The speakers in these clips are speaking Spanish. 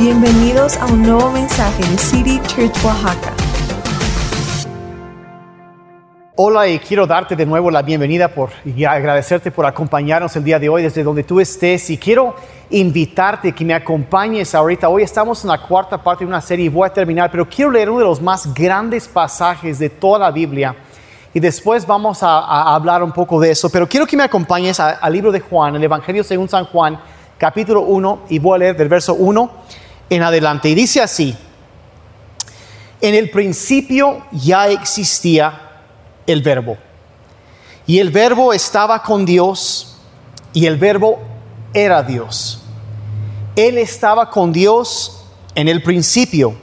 Bienvenidos a un nuevo mensaje de City Church Oaxaca. Hola y quiero darte de nuevo la bienvenida por, y agradecerte por acompañarnos el día de hoy desde donde tú estés y quiero invitarte que me acompañes ahorita. Hoy estamos en la cuarta parte de una serie y voy a terminar, pero quiero leer uno de los más grandes pasajes de toda la Biblia y después vamos a, a hablar un poco de eso, pero quiero que me acompañes al libro de Juan, el Evangelio según San Juan, capítulo 1 y voy a leer del verso 1 en adelante y dice así. En el principio ya existía el verbo. Y el verbo estaba con Dios y el verbo era Dios. Él estaba con Dios en el principio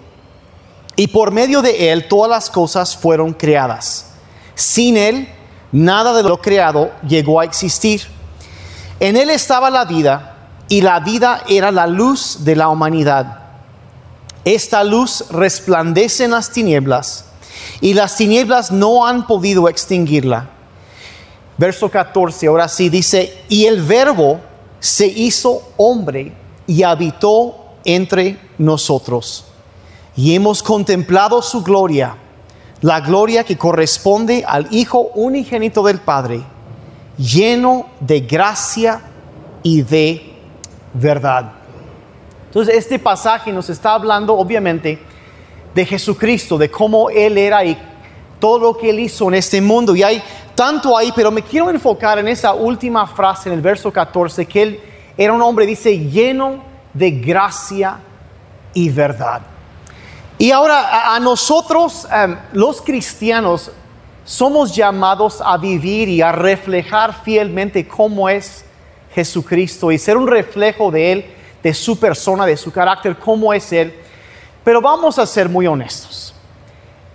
y por medio de él todas las cosas fueron creadas. Sin él nada de lo creado llegó a existir. En él estaba la vida y la vida era la luz de la humanidad. Esta luz resplandece en las tinieblas y las tinieblas no han podido extinguirla. Verso 14, ahora sí dice, y el verbo se hizo hombre y habitó entre nosotros. Y hemos contemplado su gloria, la gloria que corresponde al Hijo unigénito del Padre, lleno de gracia y de verdad. Entonces, este pasaje nos está hablando, obviamente, de Jesucristo, de cómo Él era y todo lo que Él hizo en este mundo. Y hay tanto ahí, pero me quiero enfocar en esa última frase en el verso 14, que Él era un hombre, dice, lleno de gracia y verdad. Y ahora a, nosotros, em, los cristianos, somos llamados a vivir y a reflejar fielmente cómo es Jesucristo y ser un reflejo de Él, de su persona, de su carácter, cómo es Él. Pero vamos a ser muy honestos.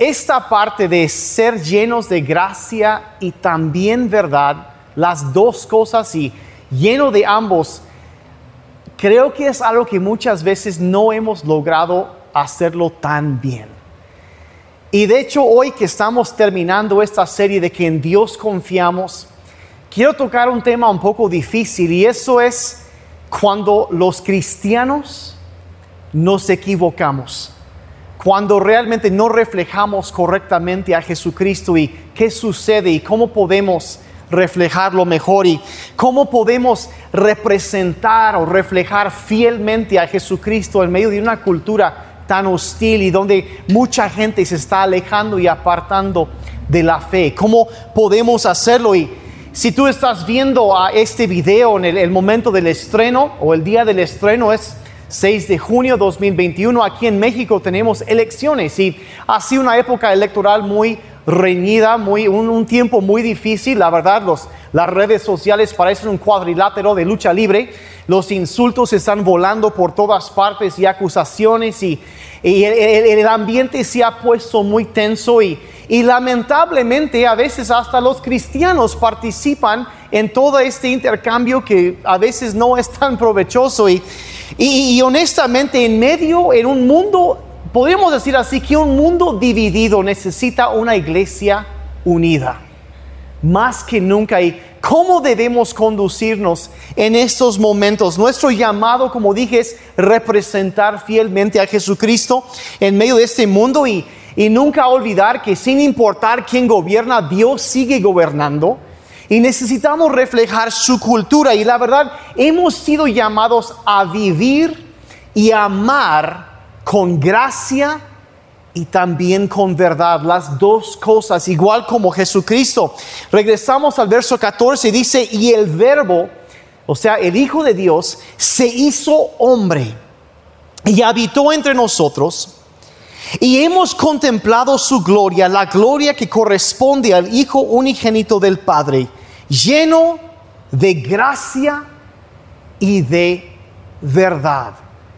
Esta parte de ser llenos de gracia y también verdad, las dos cosas y lleno de ambos, creo que es algo que muchas veces no hemos logrado hacerlo tan bien. Y de hecho hoy que estamos terminando esta serie de que en Dios confiamos, quiero tocar un tema un poco difícil y eso es cuando los cristianos nos equivocamos, cuando realmente no reflejamos correctamente a Jesucristo y qué sucede y cómo podemos reflejarlo mejor y cómo podemos representar o reflejar fielmente a Jesucristo en medio de una cultura tan hostil y donde mucha gente se está alejando y apartando de la fe. ¿Cómo podemos hacerlo? Y si tú estás viendo a este video en el, momento del estreno o el día del estreno es 6 de junio 2021, aquí en México tenemos elecciones y ha sido una época electoral muy reñida, muy, un, tiempo muy difícil, la verdad, los, las redes sociales parecen un cuadrilátero de lucha libre, los insultos están volando por todas partes y acusaciones y, y el ambiente se ha puesto muy tenso y, y lamentablemente a veces hasta los cristianos participan en todo este intercambio que a veces no es tan provechoso y, y, y honestamente en medio, en un mundo, podríamos decir así, que un mundo dividido necesita una iglesia unida más que nunca y cómo debemos conducirnos en estos momentos. Nuestro llamado, como dije, es representar fielmente a Jesucristo en medio de este mundo y, y nunca olvidar que sin importar quién gobierna, Dios sigue gobernando. Y necesitamos reflejar su cultura. Y la verdad, hemos sido llamados a vivir y amar con gracia y también con verdad, las dos cosas, igual como Jesucristo. Regresamos al verso 14, dice, y el verbo, o sea, el Hijo de Dios, se hizo hombre y habitó entre nosotros. Y hemos contemplado su gloria, la gloria que corresponde al Hijo unigénito del Padre, lleno de gracia y de verdad.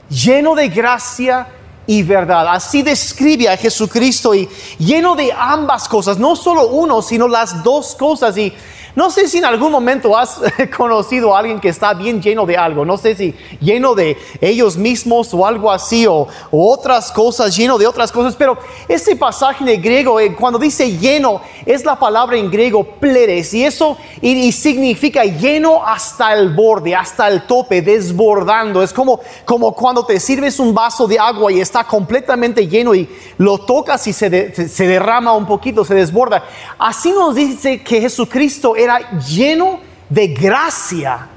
Lleno de gracia y verdad. Así describe a Jesucristo y lleno de ambas cosas, no solo uno, sino las dos cosas. Y No sé si en algún momento has conocido a alguien que está bien lleno de algo, no sé si lleno de ellos mismos o algo así, o, otras cosas, lleno de otras cosas, pero este pasaje de griego, eh, cuando dice lleno, es la palabra en griego pleres, y eso significa lleno hasta el borde, hasta el tope, desbordando. Es como, como cuando te sirves un vaso de agua y está completamente lleno y lo tocas y se, se derrama un poquito, se desborda. Así nos dice que Jesucristo era lleno de gracia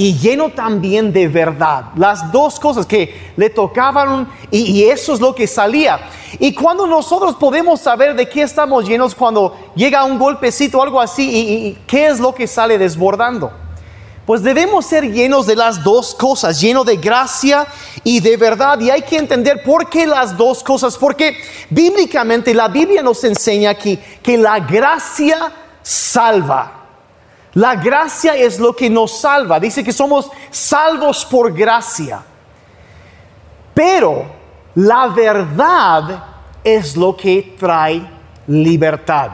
y lleno también de verdad. Las dos cosas que le tocaban y, eso es lo que salía. Y cuando nosotros podemos saber de qué estamos llenos cuando llega un golpecito o algo así y qué es lo que sale desbordando. Pues debemos ser llenos de las dos cosas, llenos de gracia y de verdad. Y hay que entender por qué las dos cosas. Porque bíblicamente la Biblia nos enseña que, que la gracia salva. La gracia es lo que nos salva. Dice que somos salvos por gracia. Pero la verdad es lo que trae libertad.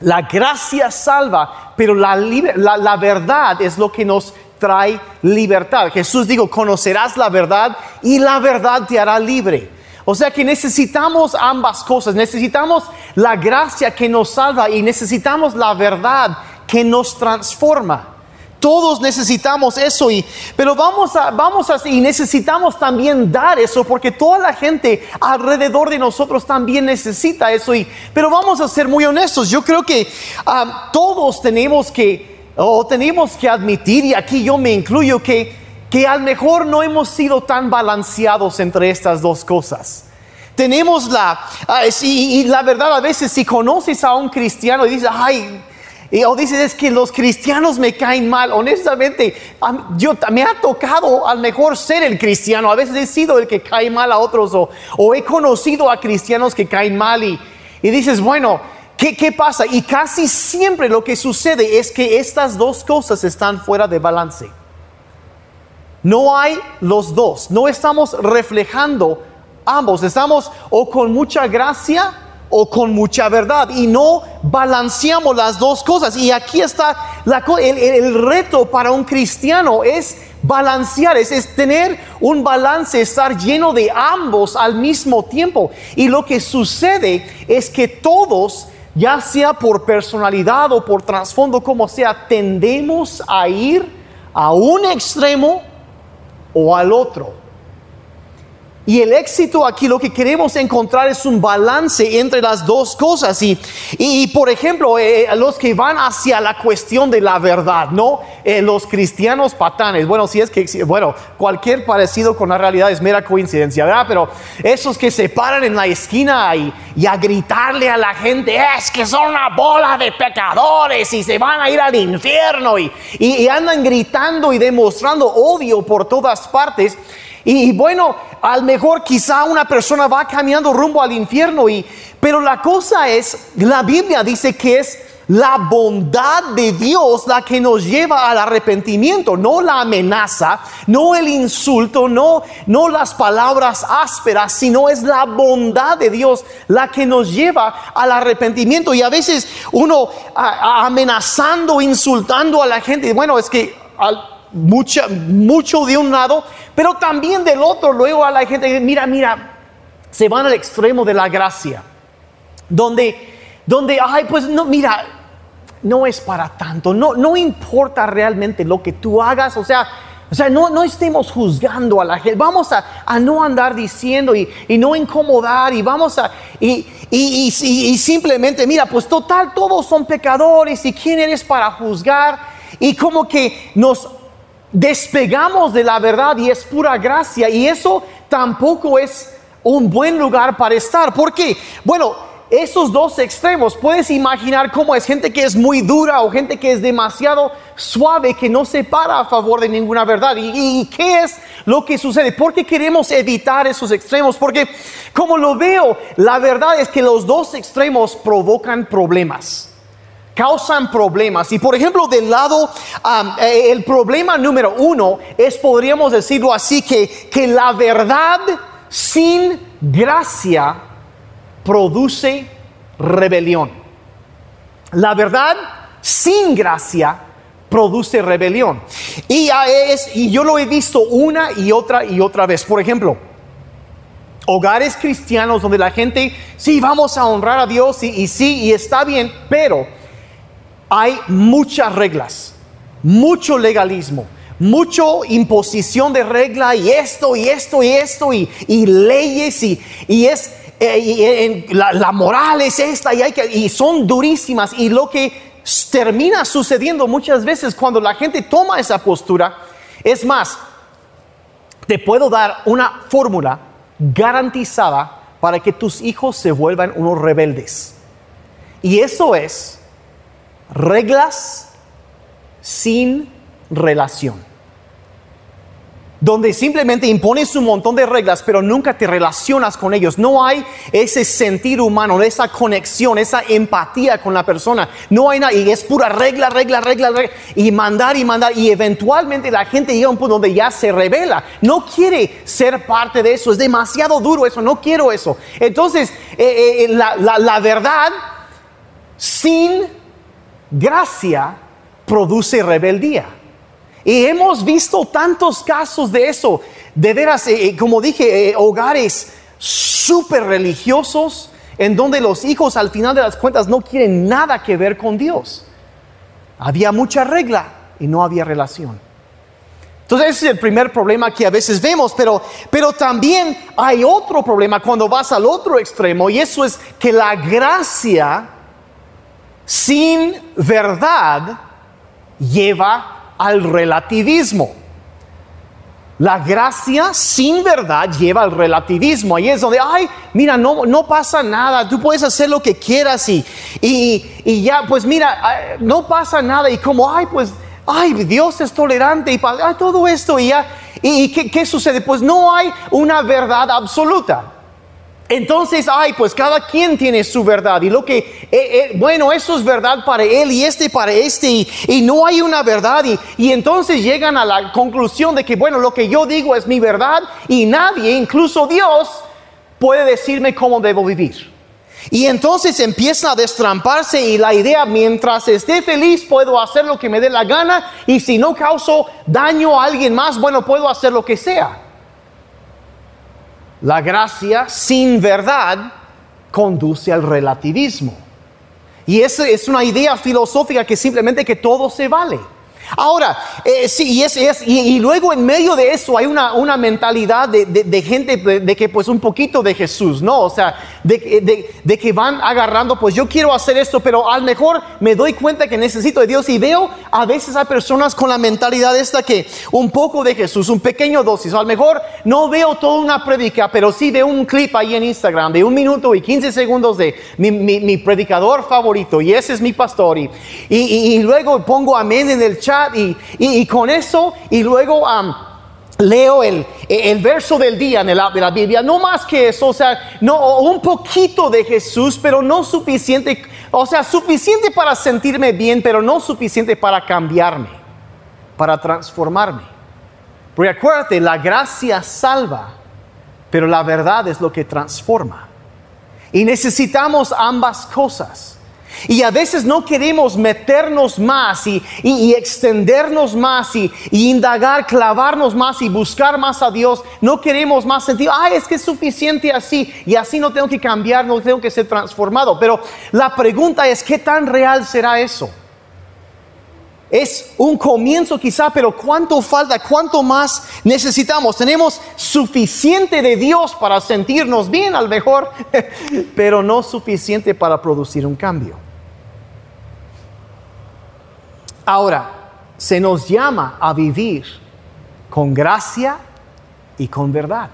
La gracia salva, pero la, la, verdad es lo que nos trae libertad. Jesús dijo, conocerás la verdad y la verdad te hará libre. O sea que necesitamos ambas cosas. Necesitamos la gracia que nos salva y necesitamos la verdad que nos transforma. Todos necesitamos eso y pero vamos a vamos a y necesitamos también dar eso porque toda la gente alrededor de nosotros también necesita eso y pero vamos a ser muy honestos. Yo creo que ah, todos tenemos que o tenemos que admitir y aquí yo me incluyo que que a lo mejor no hemos sido tan balanceados entre estas dos cosas. Tenemos la, ah, y, y, la verdad a veces si conoces a un cristiano y dices, ay, y, o dices, es que los cristianos me caen mal. Honestamente, yo me ha tocado al mejor ser el cristiano. A veces he sido el que cae mal a otros o, he conocido a cristianos que caen mal y, dices, bueno, ¿qué, ¿qué pasa? Y casi siempre lo que sucede es que estas dos cosas están fuera de balance. No hay los dos, no estamos reflejando ambos, estamos o con mucha gracia o con mucha verdad y no balanceamos las dos cosas. Y aquí está la, el, el, reto para un cristiano es balancear, es, es, tener un balance, estar lleno de ambos al mismo tiempo. Y lo que sucede es que todos, ya sea por personalidad o por trasfondo, como sea, tendemos a ir a un extremo o al otro. Y el éxito aquí lo que queremos encontrar es un balance entre las dos cosas. Y, y por ejemplo, eh, los que van hacia la cuestión de la verdad, ¿no? Eh, los cristianos patanes. Bueno, si es que, bueno, cualquier parecido con la realidad es mera coincidencia, ¿verdad? Pero esos que se paran en la esquina y, y a gritarle a la gente, es que son una bola de pecadores y se van a ir al infierno y, y andan gritando y demostrando odio por todas partes. Y, bueno, al mejor quizá una persona va caminando rumbo al infierno, y, pero la cosa es, la Biblia dice que es la bondad de Dios la que nos lleva al arrepentimiento, no la amenaza, no el insulto, no, no las palabras ásperas, sino es la bondad de Dios la que nos lleva al arrepentimiento. Y a veces uno amenazando, insultando a la gente, bueno, es que mucha, mucho de un lado, pero también del otro. Luego a la gente, mira, mira, se van al extremo de la gracia, donde, donde, ay, pues no, mira, no es para tanto, no, no importa realmente lo que tú hagas, o sea, o sea, no, no estemos juzgando a la gente, vamos a, no andar diciendo y, no incomodar y vamos a, y, y, y, simplemente, mira, pues total, todos son pecadores y quién eres para juzgar y como que nos despegamos de la verdad y es pura gracia y eso tampoco es un buen lugar para estar. ¿Por qué? Bueno, esos dos extremos, puedes imaginar cómo es gente que es muy dura o gente que es demasiado suave, que no se para a favor de ninguna verdad. ¿Y, qué es lo que sucede? ¿Por qué queremos evitar esos extremos? Porque como lo veo, la verdad es que los dos extremos provocan problemas causan problemas. Y por ejemplo, del lado, eh, el problema número uno es, podríamos decirlo así, que, que la verdad sin gracia produce rebelión. La verdad sin gracia produce rebelión. Y, es, y yo lo he visto una y otra y otra vez. Por ejemplo, hogares cristianos donde la gente, sí, vamos a honrar a Dios y, y sí, y está bien, pero hay muchas reglas, mucho legalismo mucho imposición de regla y esto y esto y esto y, leyes y, y es eh, la, moral es esta y, hay que, y son durísimas y lo que termina sucediendo muchas veces cuando la gente toma esa postura. Es más, te puedo dar una fórmula garantizada para que tus hijos se vuelvan unos rebeldes. Y eso es reglas sin relación donde simplemente impones un montón de reglas, pero nunca te relacionas con ellos. No hay ese sentir humano, esa conexión, esa empatía con la persona. No hay nada, y es pura regla, regla, regla, regla, y mandar y mandar. Y eventualmente la gente llega a un punto donde ya se revela. No quiere ser parte de eso, es demasiado duro eso, no quiero eso. Entonces, eh, eh, la, la verdad sin gracia produce rebeldía. Y hemos visto tantos casos de eso. De veras, eh, eh, como dije, eh, hogares súper religiosos en donde los hijos al final de las cuentas no quieren nada que ver con Dios. Había mucha regla y no había relación. Entonces ese es el primer problema que a veces vemos, pero, pero también hay otro problema cuando vas al otro extremo y eso es que la gracia sin verdad lleva al relativismo. La gracia sin verdad lleva al relativismo. Ahí es donde, ay, mira, no, no pasa nada, tú puedes hacer lo que quieras y, y, ya, pues mira, no pasa nada. Y como, ay, pues, ay, Dios es tolerante y todo esto y ya. ¿Y, qué, qué sucede? Pues no hay una verdad absoluta. Entonces, ay, pues cada quien tiene su verdad y lo que, eh, eh, bueno, eso es verdad para él y este para este y, no hay una verdad y, y, entonces llegan a la conclusión de que, bueno, lo que yo digo es mi verdad y nadie, incluso Dios, puede decirme cómo debo vivir. Y entonces empieza a destramparse y la idea, mientras esté feliz, puedo hacer lo que me dé la gana y si no causo daño a alguien más, bueno, puedo hacer lo que sea. La gracia sin verdad conduce al relativismo. Y esa es una idea filosófica que simplemente que todo se vale. Ahora, eh, sí, y, es, y, luego en medio de eso hay una, una mentalidad de, de, gente de, que pues un poquito de Jesús, ¿no? O sea, de, que van agarrando, pues yo quiero hacer esto, pero a lo mejor me doy cuenta que necesito de Dios y veo a veces a personas con la mentalidad esta que un poco de Jesús, un pequeño dosis, a lo mejor no veo toda una predica, pero sí veo un clip ahí en Instagram de un minuto y 15 segundos de mi, mi, predicador favorito y ese es mi pastor y, y, y luego pongo amén en el chat y, con eso y luego leo el, verso del día en la Biblia, no más que eso, o sea, no, un poquito de Jesús, pero no suficiente, o sea, suficiente para sentirme bien, pero no suficiente para cambiarme, para transformarme. Porque acuérdate, la gracia salva, pero la verdad es lo que transforma. Y necesitamos ambas cosas. Y a veces no queremos meternos más y, extendernos más y, indagar, clavarnos más y buscar más a Dios. No queremos más sentir, ay, es que es suficiente así y así no tengo que cambiar, no tengo que ser transformado. Pero la pregunta es, ¿qué tan real será eso? Es un comienzo quizá, pero ¿cuánto falta? ¿Cuánto más necesitamos? Tenemos suficiente de Dios para sentirnos bien al mejor, pero no suficiente para producir un cambio. Ahora, se nos llama a vivir con gracia y con verdad,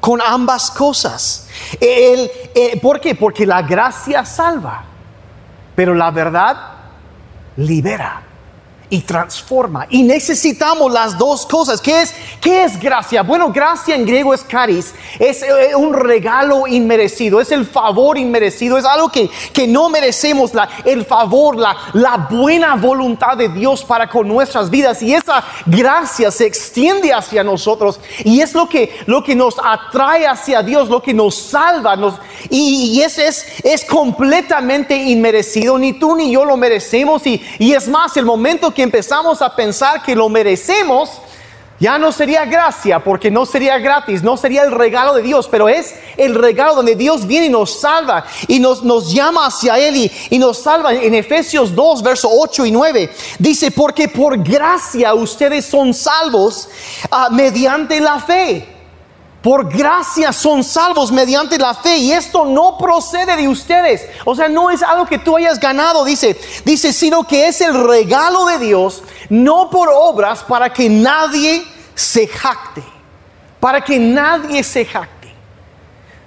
con ambas cosas. Eh, ¿Por qué? Porque la gracia salva, pero la verdad libera. Y transforma. Y necesitamos las dos cosas. ¿Qué es, qué es gracia? Bueno, gracia en griego es caris. Es eh, un regalo inmerecido. Es el favor inmerecido. Es algo que, que no merecemos. La, el favor, la, la buena voluntad de Dios para con nuestras vidas. Y esa gracia se extiende hacia nosotros. Y es lo que, lo que nos atrae hacia Dios, lo que nos salva. Nos, y, ese es, es completamente inmerecido. Ni tú ni yo lo merecemos. Y, y es más, el momento que empezamos a pensar que lo merecemos, ya no sería gracia, porque no sería gratis, no sería el regalo de Dios, pero es el regalo donde Dios viene y nos salva y nos, nos llama hacia Él y, y nos salva. En Efesios 2, verso 8 y 9, dice, porque por gracia ustedes son salvos ah, mediante la fe. Por gracia son salvos mediante la fe y esto no procede de ustedes. O sea, no es algo que tú hayas ganado, dice, dice, sino que es el regalo de Dios, no por obras para que nadie se jacte, para que nadie se jacte.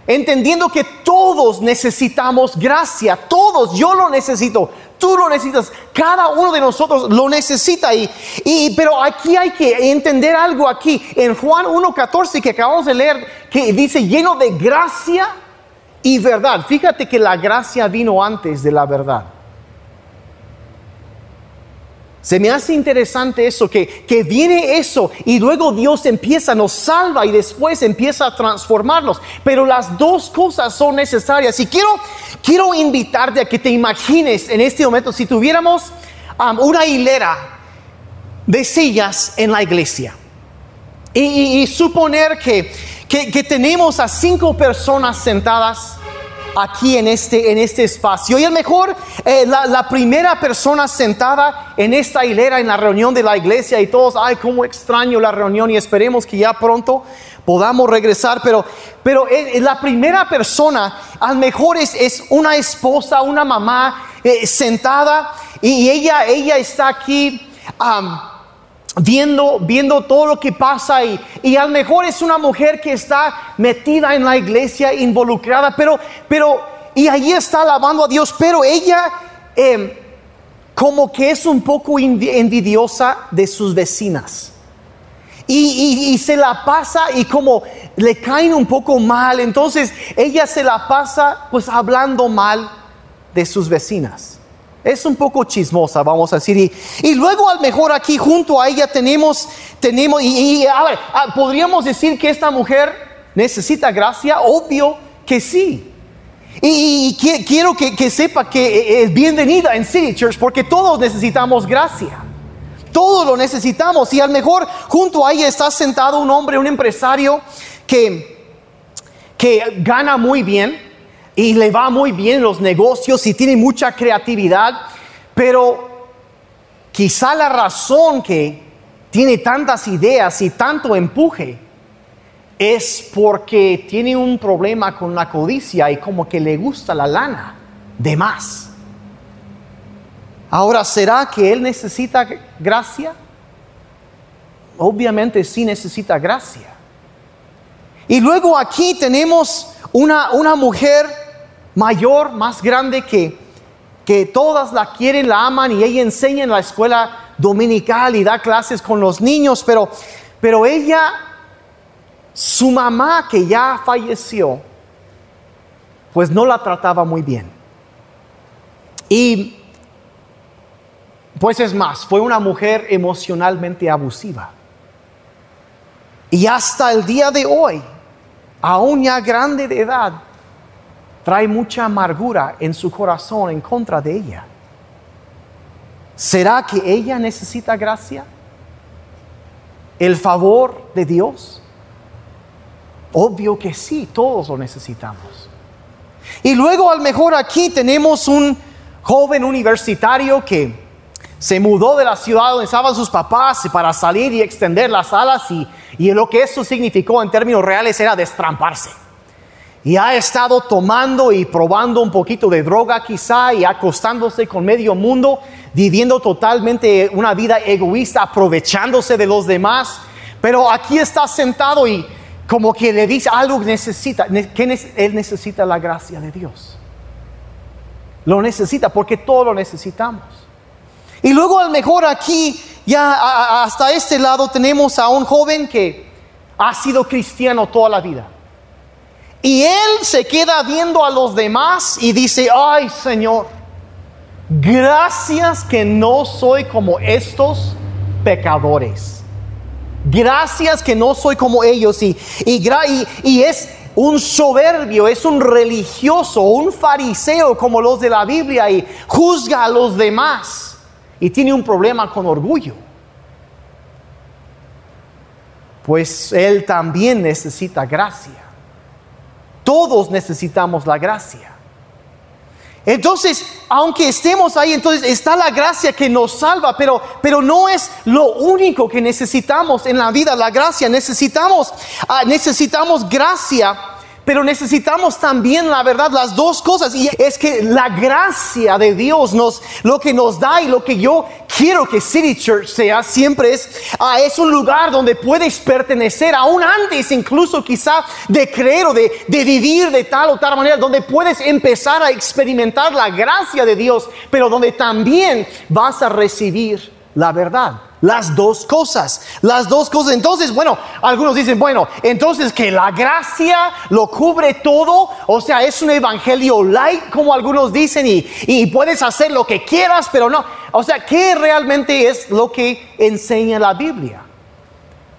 Entendiendo que todos necesitamos gracia, todos, yo lo necesito, tú lo necesitas, cada uno de nosotros lo necesita. Y, y, pero aquí hay que entender algo aquí. En Juan 1.14 que acabamos de leer, que dice lleno de gracia y verdad. Fíjate que la gracia vino antes de la verdad. Se me hace interesante eso, que, que viene eso y luego Dios empieza, nos salva y después empieza a transformarnos. Pero las dos cosas son necesarias. Y quiero, quiero invitarte a que te imagines en este momento, si tuviéramos um, una hilera de sillas en la iglesia y, suponer que, que, que tenemos a cinco personas sentadas aquí en este, en este espacio. Y lo mejor eh, la, primera persona sentada en esta hilera en la reunión de la iglesia y todos, ay, cómo extraño la reunión y esperemos que ya pronto podamos regresar, pero, pero la primera persona a lo mejor es, es una esposa, una mamá eh, sentada y, ella, ella está aquí. Viendo, viendo todo lo que pasa y, y a lo mejor es una mujer que está metida en la iglesia, involucrada, pero, pero, y ahí está alabando a Dios, pero ella eh, como que es un poco envidiosa de sus vecinas. Y, y, se la pasa y como le caen un poco mal, entonces ella se la pasa pues hablando mal de sus vecinas es un poco chismosa, vamos a decir. Y, y, luego, al mejor, aquí junto a ella tenemos, tenemos, y, y a ver, podríamos decir que esta mujer necesita gracia, obvio que sí. Y, y quiero que, sepa que es bienvenida en City Church porque todos necesitamos gracia. Todos lo necesitamos. Y al mejor junto a ella está sentado un hombre, un empresario que, que gana muy bien y le va muy bien los negocios y tiene mucha creatividad, pero quizá la razón que tiene tantas ideas y tanto empuje es porque tiene un problema con la codicia y como que le gusta la lana de más. Ahora, ¿será que él necesita gracia? Obviamente sí necesita gracia. Y luego aquí tenemos una, una mujer mayor, más grande que, que todas la quieren, la aman y ella enseña en la escuela dominical y da clases con los niños, pero, pero ella, su mamá que ya falleció, pues no la trataba muy bien. Y pues es más, fue una mujer emocionalmente abusiva. Y hasta el día de hoy, aún ya grande de edad, trae mucha amargura en su corazón en contra de ella. ¿Será que ella necesita gracia? ¿El favor de Dios? Obvio que sí, todos lo necesitamos. Y luego a lo mejor aquí tenemos un joven universitario que se mudó de la ciudad donde estaban sus papás para salir y extender las alas y, y lo que eso significó en términos reales era destramparse y ha estado tomando y probando un poquito de droga quizá y acostándose con medio mundo, viviendo totalmente una vida egoísta, aprovechándose de los demás. Pero aquí está sentado y como que le dice algo que necesita, él necesita la gracia de Dios. Lo necesita porque todo lo necesitamos. Y luego a lo mejor aquí, ya hasta este lado, tenemos a un joven que ha sido cristiano toda la vida. Y él se queda viendo a los demás y dice, ay Señor, gracias que no soy como estos pecadores. Gracias que no soy como ellos. Y, y, y, es un soberbio, es un religioso, un fariseo como los de la Biblia y juzga a los demás. Y tiene un problema con orgullo. Pues él también necesita gracia. Todos necesitamos la gracia. Entonces, aunque estemos ahí, entonces está la gracia que nos salva, pero, pero no es lo único que necesitamos en la vida, la gracia. Necesitamos, ah, necesitamos gracia pero necesitamos también la verdad, las dos cosas. Y es que la gracia de Dios nos, lo que nos da y lo que yo quiero que City Church sea siempre es, ah, es un lugar donde puedes pertenecer, aún antes incluso quizá de creer o de, de vivir de tal o tal manera, donde puedes empezar a experimentar la gracia de Dios, pero donde también vas a recibir la verdad. Las dos cosas, las dos cosas. Entonces, bueno, algunos dicen, bueno, entonces que la gracia lo cubre todo, o sea, es un evangelio light, como algunos dicen, y, puedes hacer lo que quieras, pero no. O sea, ¿qué realmente es lo que enseña la Biblia?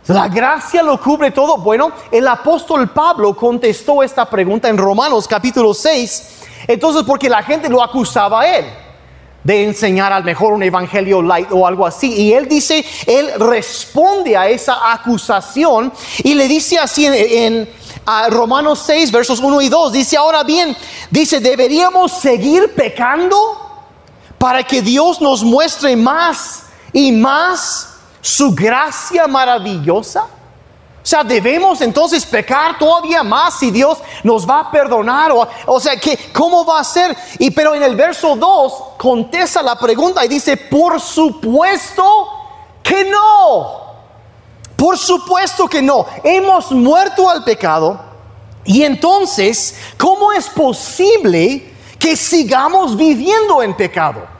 La gracia lo cubre todo. Bueno, el apóstol Pablo contestó esta pregunta en Romanos capítulo 6. Entonces, porque la gente lo acusaba a él de enseñar al mejor un evangelio light o algo así. Y él dice, él responde a esa acusación y le dice así en, Romanos 6, versos 1 y 2, dice, ahora bien, dice, deberíamos seguir pecando para que Dios nos muestre más y más su gracia maravillosa. O sea, debemos entonces pecar todavía más si Dios nos va a perdonar. O, o sea, que, ¿cómo va a ser? Y pero en el verso 2 contesta la pregunta y dice, por supuesto que no. Por supuesto que no. Hemos muerto al pecado. Y entonces, ¿cómo es posible que sigamos viviendo en pecado?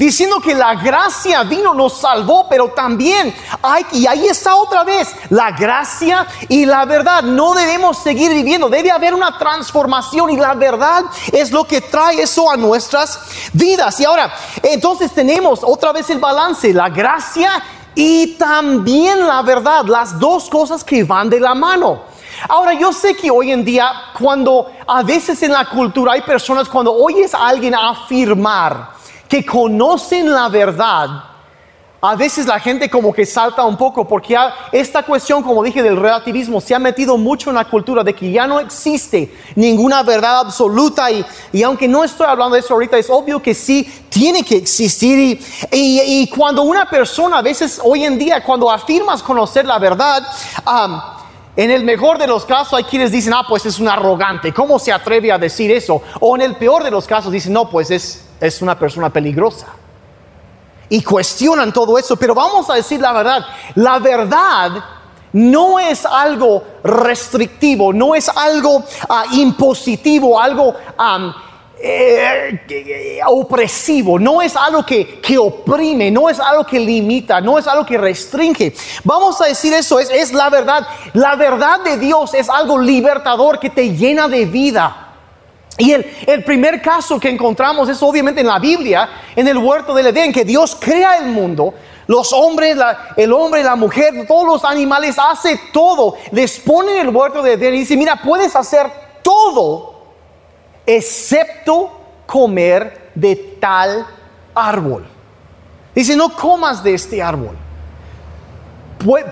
Diciendo que la gracia vino, nos salvó, pero también hay, y ahí está otra vez, la gracia y la verdad. No debemos seguir viviendo, debe haber una transformación y la verdad es lo que trae eso a nuestras vidas. Y ahora, entonces tenemos otra vez el balance, la gracia y también la verdad, las dos cosas que van de la mano. Ahora, yo sé que hoy en día, cuando a veces en la cultura hay personas, cuando oyes a alguien afirmar, que conocen la verdad, a veces la gente como que salta un poco porque esta cuestión, como dije, del relativismo se ha metido mucho en la cultura de que ya no existe ninguna verdad absoluta y, y aunque no estoy hablando de eso ahorita, es obvio que sí tiene que existir y, y, cuando una persona, a veces hoy en día, cuando afirmas conocer la verdad, en el mejor de los casos hay quienes dicen, ah, pues es un arrogante, ¿cómo se atreve a decir eso? O en el peor de los casos dicen, no, pues es es una persona peligrosa. Y cuestionan todo eso, pero vamos a decir la verdad, la verdad no es algo restrictivo, no es algo ah, impositivo, algo eh, opresivo, no es algo que, que, oprime, no es algo que limita, no es algo que restringe. Vamos a decir eso, es, es la verdad. La verdad de Dios es algo libertador que te llena de vida. Y el, primer caso que encontramos es obviamente en la Biblia, en el huerto del Edén, que Dios crea el mundo, los hombres, el hombre, la mujer, todos los animales, hace todo, les pone en el huerto del Edén y dice, mira, puedes hacer todo excepto comer de tal árbol. Dice, no comas de este árbol,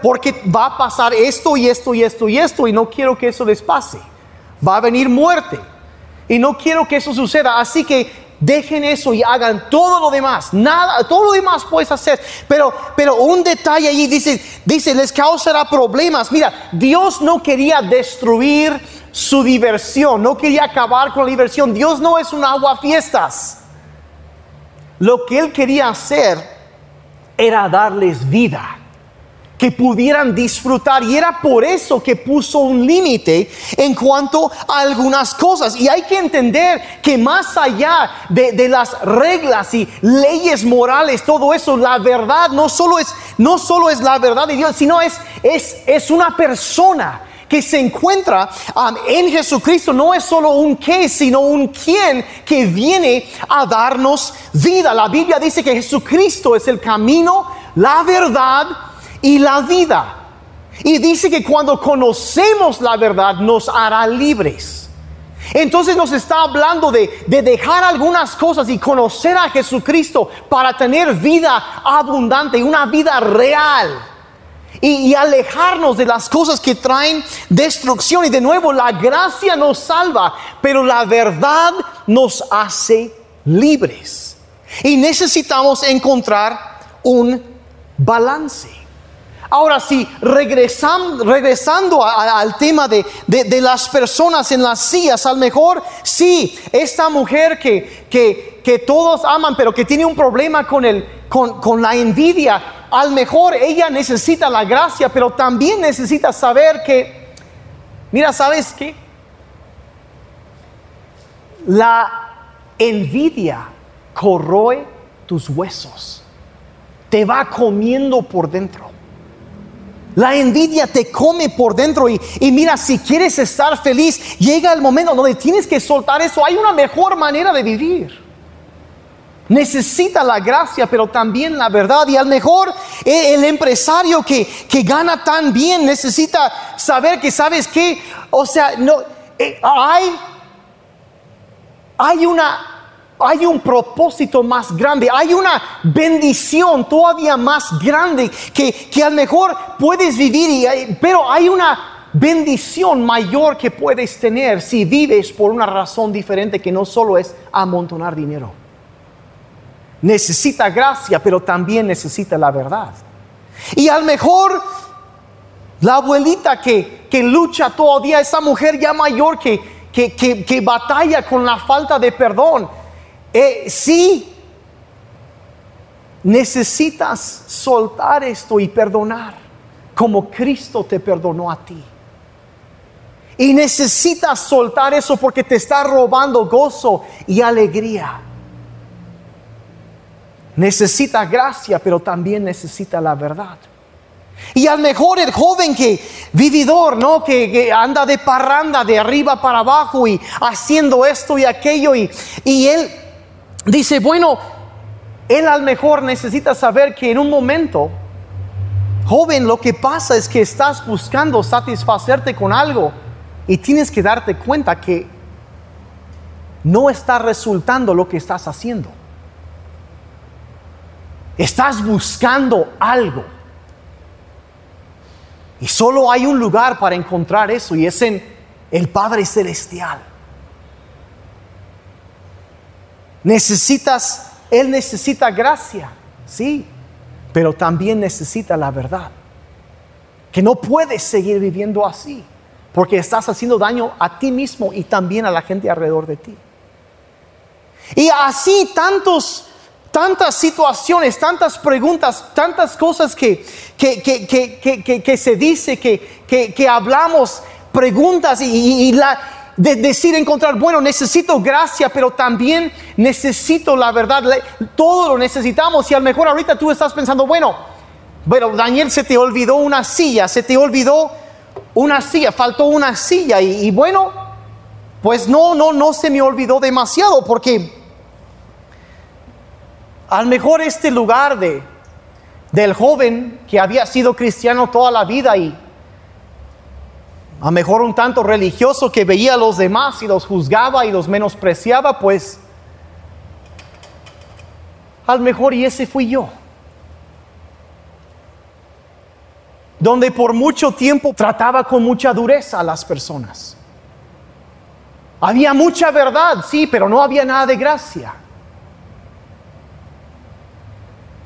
porque va a pasar esto y esto y esto y esto y no quiero que eso les pase. Va a venir muerte. Y no quiero que eso suceda. Así que dejen eso y hagan todo lo demás. Nada, todo lo demás puedes hacer. Pero, pero un detalle allí dice, dice, les causará problemas. Mira, Dios no quería destruir su diversión, no quería acabar con la diversión. Dios no es un agua fiestas. Lo que Él quería hacer era darles vida que pudieran disfrutar. Y era por eso que puso un límite en cuanto a algunas cosas. Y hay que entender que más allá de, las reglas y leyes morales, todo eso, la verdad no solo es, no solo es la verdad de Dios, sino es, es, es una persona que se encuentra um, en Jesucristo no es solo un qué, sino un quién que viene a darnos vida. La Biblia dice que Jesucristo es el camino, la verdad y la vida. Y dice que cuando conocemos la verdad nos hará libres. Entonces nos está hablando de, de, dejar algunas cosas y conocer a Jesucristo para tener vida abundante, una vida real. Y, y, alejarnos de las cosas que traen destrucción. Y de nuevo, la gracia nos salva, pero la verdad nos hace libres. Y necesitamos encontrar un balance. Ahora sí, regresando, al tema de, las personas en las sillas, al mejor sí, esta mujer que, todos aman, pero que tiene un problema con, con la envidia, al mejor ella necesita la gracia, pero también necesita saber que, mira, ¿sabes qué? La envidia corroe tus huesos, te va comiendo por dentro. La envidia te come por dentro y, mira, si quieres estar feliz, llega el momento donde tienes que soltar eso. Hay una mejor manera de vivir. Necesita la gracia, pero también la verdad. Y al mejor eh, el empresario que, que gana tan bien necesita saber que, ¿sabes qué? O sea, no, eh, hay, hay una hay un propósito más grande, hay una bendición todavía más grande que, que a lo mejor puedes vivir, pero hay una bendición mayor que puedes tener si vives por una razón diferente que no solo es amontonar dinero. Necesita gracia, pero también necesita la verdad. Y a lo mejor la abuelita que, que lucha todavía, esa mujer ya mayor que, que, que batalla con la falta de perdón, eh, sí, necesitas soltar esto y perdonar como Cristo te perdonó a ti. Y necesitas soltar eso porque te está robando gozo y alegría. Necesita gracia, pero también necesita la verdad. Y al mejor el joven que vividor, ¿no? Que, anda de parranda de arriba para abajo y haciendo esto y aquello y él Dice, bueno, él al mejor necesita saber que en un momento, joven, lo que pasa es que estás buscando satisfacerte con algo y tienes que darte cuenta que no está resultando lo que estás haciendo. Estás buscando algo. Y solo hay un lugar para encontrar eso y es en el Padre Celestial. Necesitas, Él necesita gracia, sí, pero también necesita la verdad. Que no puedes seguir viviendo así, porque estás haciendo daño a ti mismo y también a la gente alrededor de ti. Y así tantos, tantas situaciones, tantas preguntas, tantas cosas que, que, se dice, que, hablamos, preguntas y, y la, de decir, encontrar, bueno, necesito gracia, pero también necesito la verdad. Todo lo necesitamos y a lo mejor ahorita tú estás pensando, bueno, bueno, Daniel se te olvidó una silla, se te olvidó una silla, faltó una silla y, bueno, pues no, no, no se me olvidó demasiado porque a lo mejor este lugar de, del joven que había sido cristiano toda la vida y a mejor un tanto religioso que veía a los demás y los juzgaba y los menospreciaba, pues al mejor y ese fui yo. Donde por mucho tiempo trataba con mucha dureza a las personas. Había mucha verdad, sí, pero no había nada de gracia.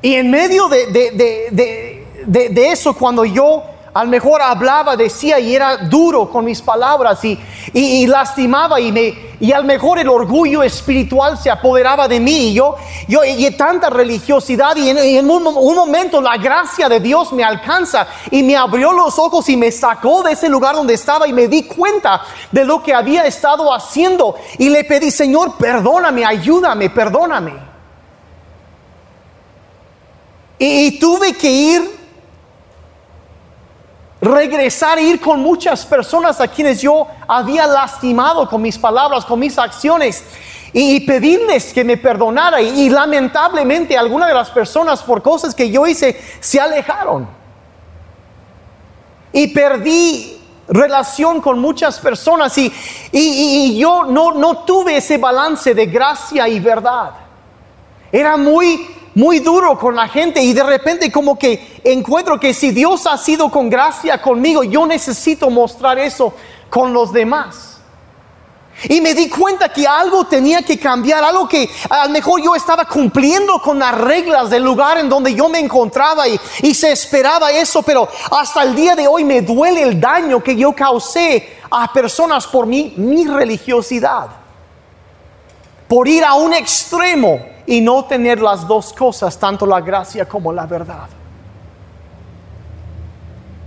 Y en medio de, de, de, de eso, cuando yo a lo mejor hablaba, decía y era duro con mis palabras y, y, lastimaba y, me, y a mejor el orgullo espiritual se apoderaba de mí y yo, yo y tanta religiosidad y en, un, momento la gracia de Dios me alcanza y me abrió los ojos y me sacó de ese lugar donde estaba y me di cuenta de lo que había estado haciendo y le pedí, Señor, perdóname, ayúdame, perdóname. y tuve que ir regresar e ir con muchas personas a quienes yo había lastimado con mis palabras, con mis acciones y, pedirles que me perdonara. Y, lamentablemente algunas de las personas por cosas que yo hice se alejaron. Y perdí relación con muchas personas y, y yo no, no tuve ese balance de gracia y verdad. Era muy muy duro con la gente y de repente como que encuentro que si Dios ha sido con gracia conmigo, yo necesito mostrar eso con los demás. Y me di cuenta que algo tenía que cambiar, algo que a lo mejor yo estaba cumpliendo con las reglas del lugar en donde yo me encontraba y, y se esperaba eso, pero hasta el día de hoy me duele el daño que yo causé a personas por mi, mi religiosidad, por ir a un extremo y no tener las dos cosas, tanto la gracia como la verdad.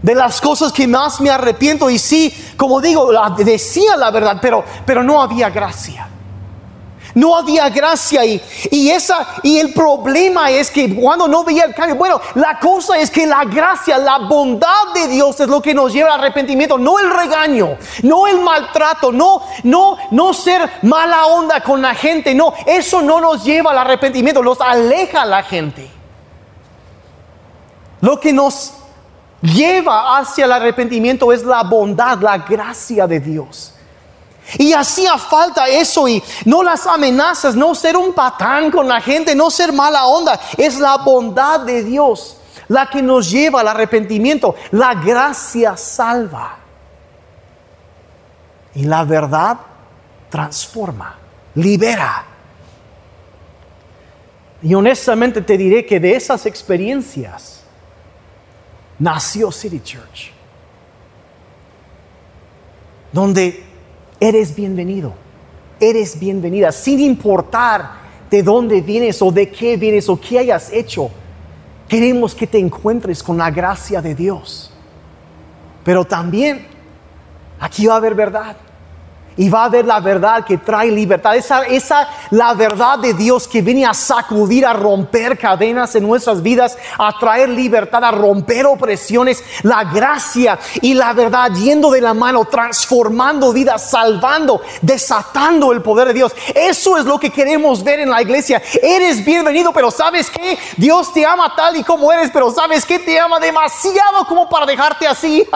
De las cosas que más me arrepiento y sí, como digo, decía la verdad, pero, pero no había gracia. No había gracia y, y, esa, y el problema es que cuando no veía el cambio, bueno, la cosa es que la gracia, la bondad de Dios es lo que nos lleva al arrepentimiento, no el regaño, no el maltrato, no, no, no ser mala onda con la gente, no, eso no nos lleva al arrepentimiento, nos aleja la gente. Lo que nos lleva hacia el arrepentimiento es la bondad, la gracia de Dios. Y hacía falta eso y no las amenazas, no ser un patán con la gente, no ser mala onda. Es la bondad de Dios la que nos lleva al arrepentimiento. La gracia salva. Y la verdad transforma, libera. Y honestamente te diré que de esas experiencias nació City Church. Donde eres bienvenido, eres bienvenida, sin importar de dónde vienes o de qué vienes o qué hayas hecho. Queremos que te encuentres con la gracia de Dios. Pero también aquí va a haber verdad y va a ver la verdad que trae libertad. Esa, esa, la verdad de Dios que viene a sacudir, a romper cadenas en nuestras vidas, a traer libertad, a romper opresiones. La gracia y la verdad yendo de la mano, transformando vidas, salvando, desatando el poder de Dios. Eso es lo que queremos ver en la iglesia. Eres bienvenido, pero ¿sabes qué? Dios te ama tal y como eres, pero ¿sabes qué? Te ama demasiado como para dejarte así.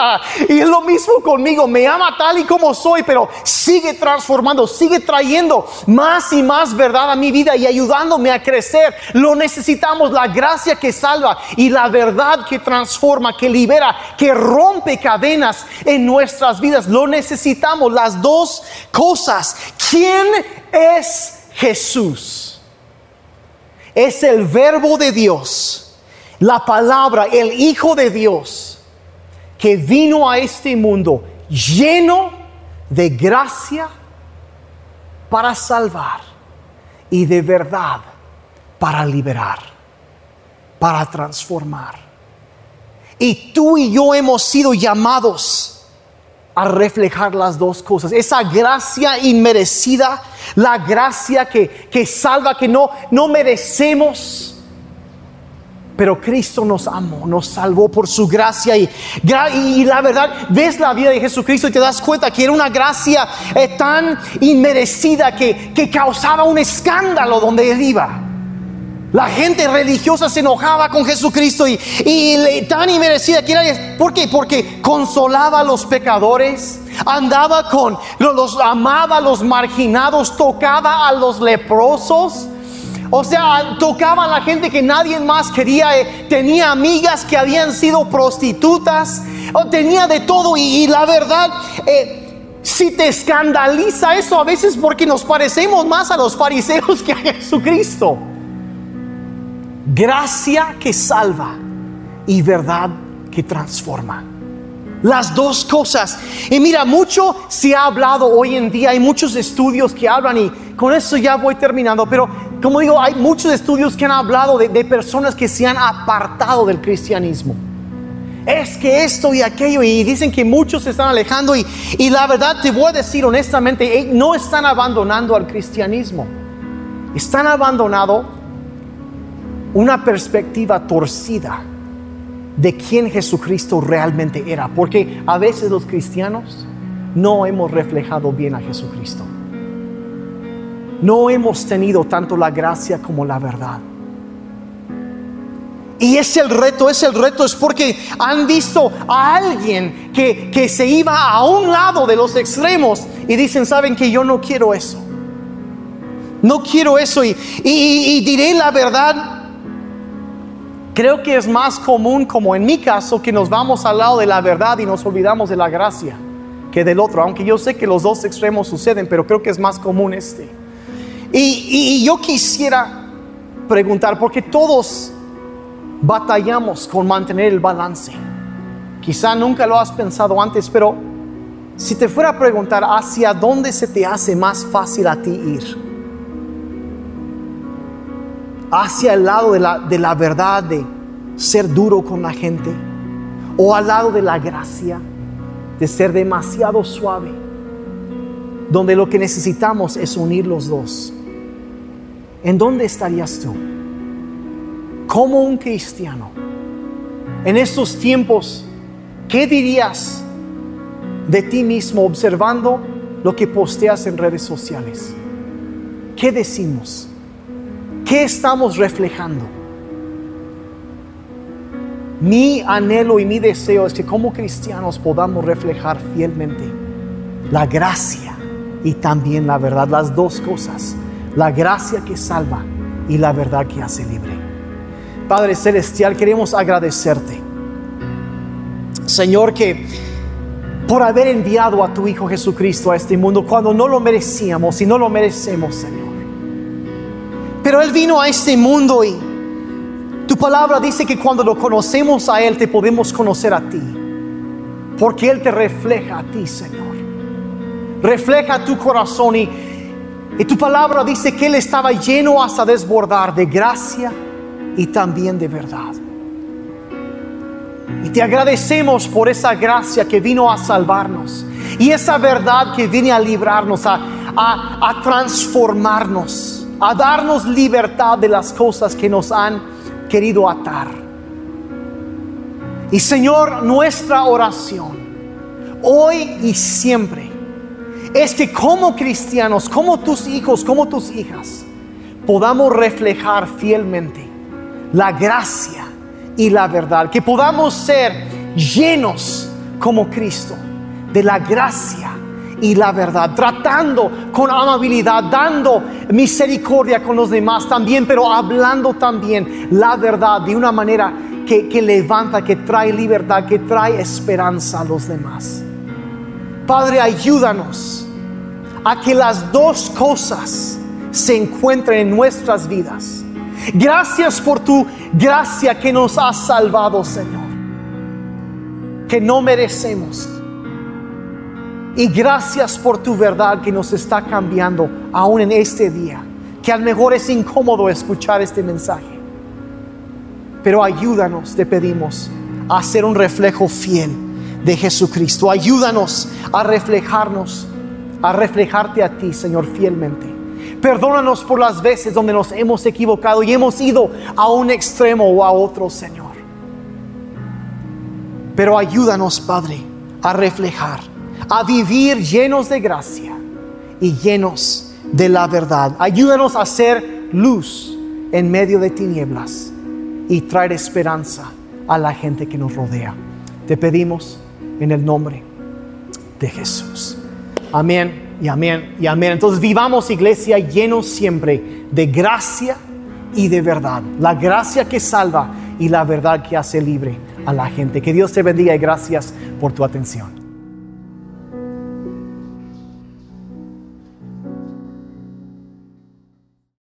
Y es lo mismo conmigo. Me ama tal y como soy, pero sigue transformando, sigue trayendo más y más verdad a mi vida y ayudándome a crecer. Lo necesitamos, la gracia que salva y la verdad que transforma, que libera, que rompe cadenas en nuestras vidas. Lo necesitamos, las dos cosas. ¿Quién es Jesús? Es el verbo de Dios, la palabra, el Hijo de Dios, que vino a este mundo lleno de gracia para salvar y de verdad para liberar, para transformar. Y tú y yo hemos sido llamados a reflejar las dos cosas. Esa gracia inmerecida, la gracia que, que salva, que no, no merecemos pero Cristo nos amó, nos salvó por su gracia y, y, la verdad, ves la vida de Jesucristo y te das cuenta que era una gracia eh, tan inmerecida que, que causaba un escándalo donde él iba. La gente religiosa se enojaba con Jesucristo y, y, tan inmerecida que era. ¿Por qué? Porque consolaba a los pecadores, andaba con, los amaba a los marginados, tocaba a los leprosos. O sea, tocaba a la gente que nadie más quería. Eh, tenía amigas que habían sido prostitutas. Tenía de todo. Y, la verdad, eh, si te escandaliza eso a veces porque nos parecemos más a los fariseos que a Jesucristo. Gracia que salva y verdad que transforma. Las dos cosas. Y mira, mucho se ha hablado hoy en día, hay muchos estudios que hablan y con eso ya voy terminando, pero como digo, hay muchos estudios que han hablado de, personas que se han apartado del cristianismo. Es que esto y aquello, y dicen que muchos se están alejando, y, y la verdad te voy a decir honestamente, eh, no están abandonando al cristianismo, están abandonando una perspectiva torcida de quién Jesucristo realmente era. Porque a veces los cristianos no hemos reflejado bien a Jesucristo. No hemos tenido tanto la gracia como la verdad. Y es el reto, es el reto, es porque han visto a alguien que, que se iba a un lado de los extremos y dicen, saben que yo no quiero eso. No quiero eso y, y, y diré la verdad, Creo que es más común, como en mi caso, que nos vamos al lado de la verdad y nos olvidamos de la gracia que del otro, aunque yo sé que los dos extremos suceden, pero creo que es más común este. Y, yo quisiera preguntar, porque todos batallamos con mantener el balance. Quizá nunca lo has pensado antes, pero si te fuera a preguntar hacia dónde se te hace más fácil a ti ir, hacia el lado de la, de la verdad, de ser duro con la gente, o al lado de la gracia, de ser demasiado suave, donde lo que necesitamos es unir los dos. ¿En dónde estarías tú? Como un cristiano, en estos tiempos, ¿qué dirías de ti mismo observando lo que posteas en redes sociales? ¿Qué decimos? ¿Qué estamos reflejando? Mi anhelo y mi deseo es que como cristianos podamos reflejar fielmente la gracia y también la verdad, las dos cosas, la gracia que salva y la verdad que hace libre. Padre Celestial, queremos agradecerte, Señor, que por haber enviado a tu Hijo Jesucristo a este mundo cuando no lo merecíamos y no lo merecemos, Señor. Pero Él vino a este mundo y tu palabra dice que cuando lo conocemos a Él te podemos conocer a ti. Porque Él te refleja a ti, Señor. Refleja tu corazón y, y tu palabra dice que Él estaba lleno hasta desbordar de gracia y también de verdad. Y te agradecemos por esa gracia que vino a salvarnos y esa verdad que viene a librarnos, a, a, a transformarnos a darnos libertad de las cosas que nos han querido atar. Y Señor, nuestra oración, hoy y siempre, es que como cristianos, como tus hijos, como tus hijas, podamos reflejar fielmente la gracia y la verdad, que podamos ser llenos como Cristo de la gracia y la verdad, tratando con amabilidad, dando misericordia con los demás también, pero hablando también la verdad de una manera que, que levanta, que trae libertad, que trae esperanza a los demás. Padre, ayúdanos a que las dos cosas se encuentren en nuestras vidas. Gracias por tu gracia que nos ha salvado, Señor, que no merecemos y gracias por tu verdad que nos está cambiando aún en este día. Que a lo mejor es incómodo escuchar este mensaje. Pero ayúdanos, te pedimos, a ser un reflejo fiel de Jesucristo. Ayúdanos a reflejarnos, a reflejarte a ti, Señor, fielmente. Perdónanos por las veces donde nos hemos equivocado y hemos ido a un extremo o a otro, Señor. Pero ayúdanos, Padre, a reflejar a vivir llenos de gracia y llenos de la verdad. Ayúdanos a ser luz en medio de tinieblas y traer esperanza a la gente que nos rodea. Te pedimos en el nombre de Jesús. Amén y amén y amén. Entonces vivamos iglesia llenos siempre de gracia y de verdad. La gracia que salva y la verdad que hace libre a la gente. Que Dios te bendiga y gracias por tu atención.